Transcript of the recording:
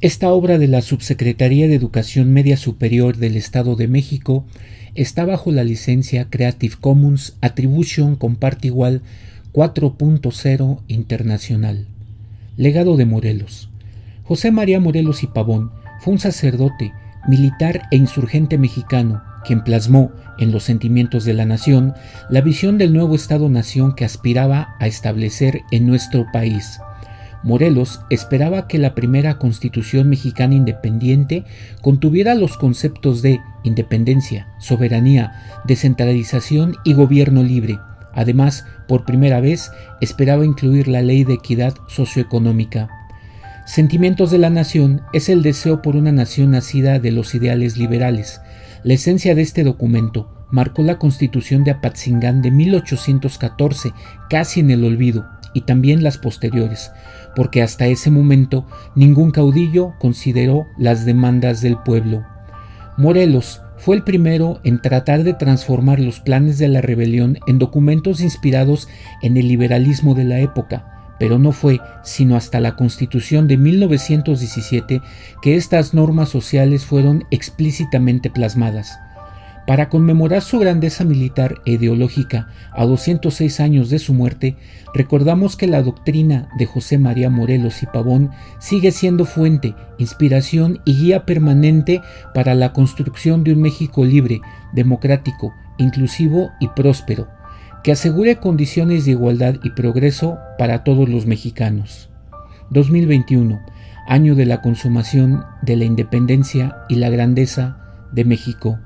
Esta obra de la Subsecretaría de Educación Media Superior del Estado de México está bajo la licencia Creative Commons Attribution Comparte Igual 4.0 Internacional. Legado de Morelos. José María Morelos y Pavón fue un sacerdote, militar e insurgente mexicano, quien plasmó en los sentimientos de la nación la visión del nuevo Estado-nación que aspiraba a establecer en nuestro país Morelos esperaba que la primera constitución mexicana independiente contuviera los conceptos de independencia, soberanía, descentralización y gobierno libre. Además, por primera vez, esperaba incluir la ley de equidad socioeconómica. Sentimientos de la nación es el deseo por una nación nacida de los ideales liberales. La esencia de este documento marcó la constitución de Apatzingán de 1814, casi en el olvido, y también las posteriores, porque hasta ese momento ningún caudillo consideró las demandas del pueblo. Morelos fue el primero en tratar de transformar los planes de la rebelión en documentos inspirados en el liberalismo de la época, pero no fue sino hasta la Constitución de 1917 que estas normas sociales fueron explícitamente plasmadas. Para conmemorar su grandeza militar e ideológica a 206 años de su muerte, recordamos que la doctrina de José María Morelos y Pavón sigue siendo fuente, inspiración y guía permanente para la construcción de un México libre, democrático, inclusivo y próspero, que asegure condiciones de igualdad y progreso para todos los mexicanos. 2021, año de la consumación de la independencia y la grandeza de México